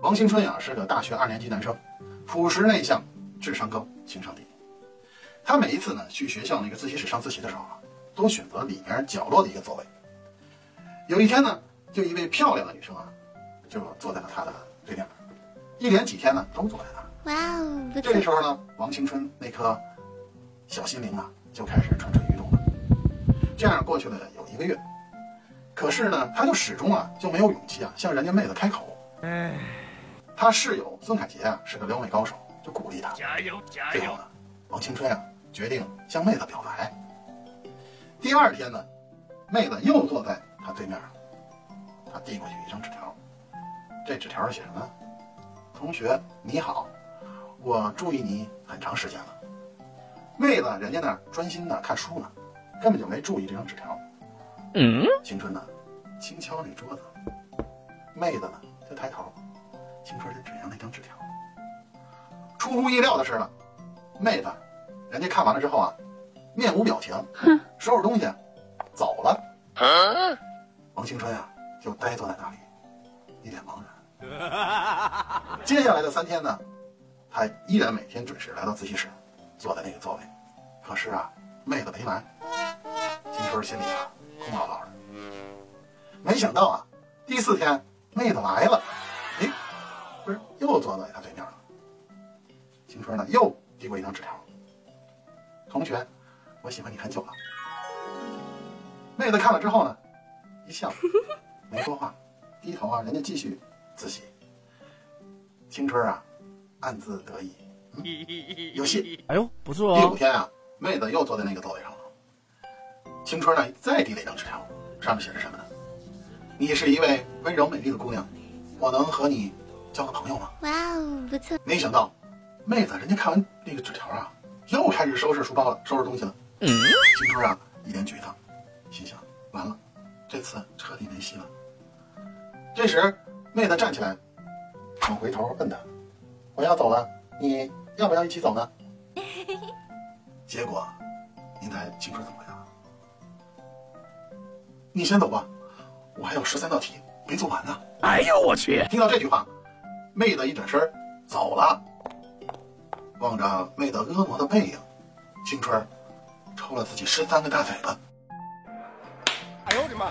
王青春呀是个大学二年级男生，朴实内向，智商高，情商低。他每一次呢去学校那个自习室上自习的时候啊，都选择里面角落的一个座位。有一天呢，就一位漂亮的女生啊，就坐在了他的对面，一连几天呢都坐在那儿。哇哦，这。时候呢，王青春那颗小心灵啊，就开始蠢蠢欲动了。这样过去了有一个月，可是呢，他就始终啊就没有勇气啊向人家妹子开口。他室友孙凯杰啊是个撩妹高手，就鼓励他。加油加油！最后呢，王青春啊决定向妹子表白。第二天呢，妹子又坐在他对面，他递过去一张纸条，这纸条上写什么？同学你好，我注意你很长时间了。妹子人家那专心的看书呢，根本就没注意这张纸条。嗯，青春呢，轻敲那桌子，妹子呢就抬头，青春就指向那张纸条。出乎意料的是呢，妹子，人家看完了之后啊，面无表情，收拾东西走了。王青春啊，就呆坐在那里，一脸茫然。接下来的三天呢，他依然每天准时来到自习室，坐在那个座位。可是啊，妹子没来，青春心里啊空落落的。没想到啊，第四天妹子来了，哎，不是又坐在他对面了。青春呢又递过一张纸条，同学，我喜欢你很久了。妹子看了之后呢，一笑，没说话，低头啊，人家继续自习。青春啊，暗自得意，嗯、有戏。哎呦，不错哦。第五天啊，妹子又坐在那个座位上了。青春呢，再递了一张纸条，上面写着什么呢？你是一位温柔美丽的姑娘，我能和你交个朋友吗？哇哦，不错。没想到，妹子人家看完那个纸条啊，又开始收拾书包了，收拾东西了。嗯，青春啊，一脸沮丧，心想：完了，这次彻底没戏了。这时，妹子站起来，往回头问他：“我要走了，你要不要一起走呢？” 结果，您猜青春怎么回答？你先走吧，我还有十三道题没做完呢。哎呦我去！听到这句话，妹子一转身走了。望着妹子婀娜的背影，青春抽了自己十三个大嘴巴。哎呦我的妈！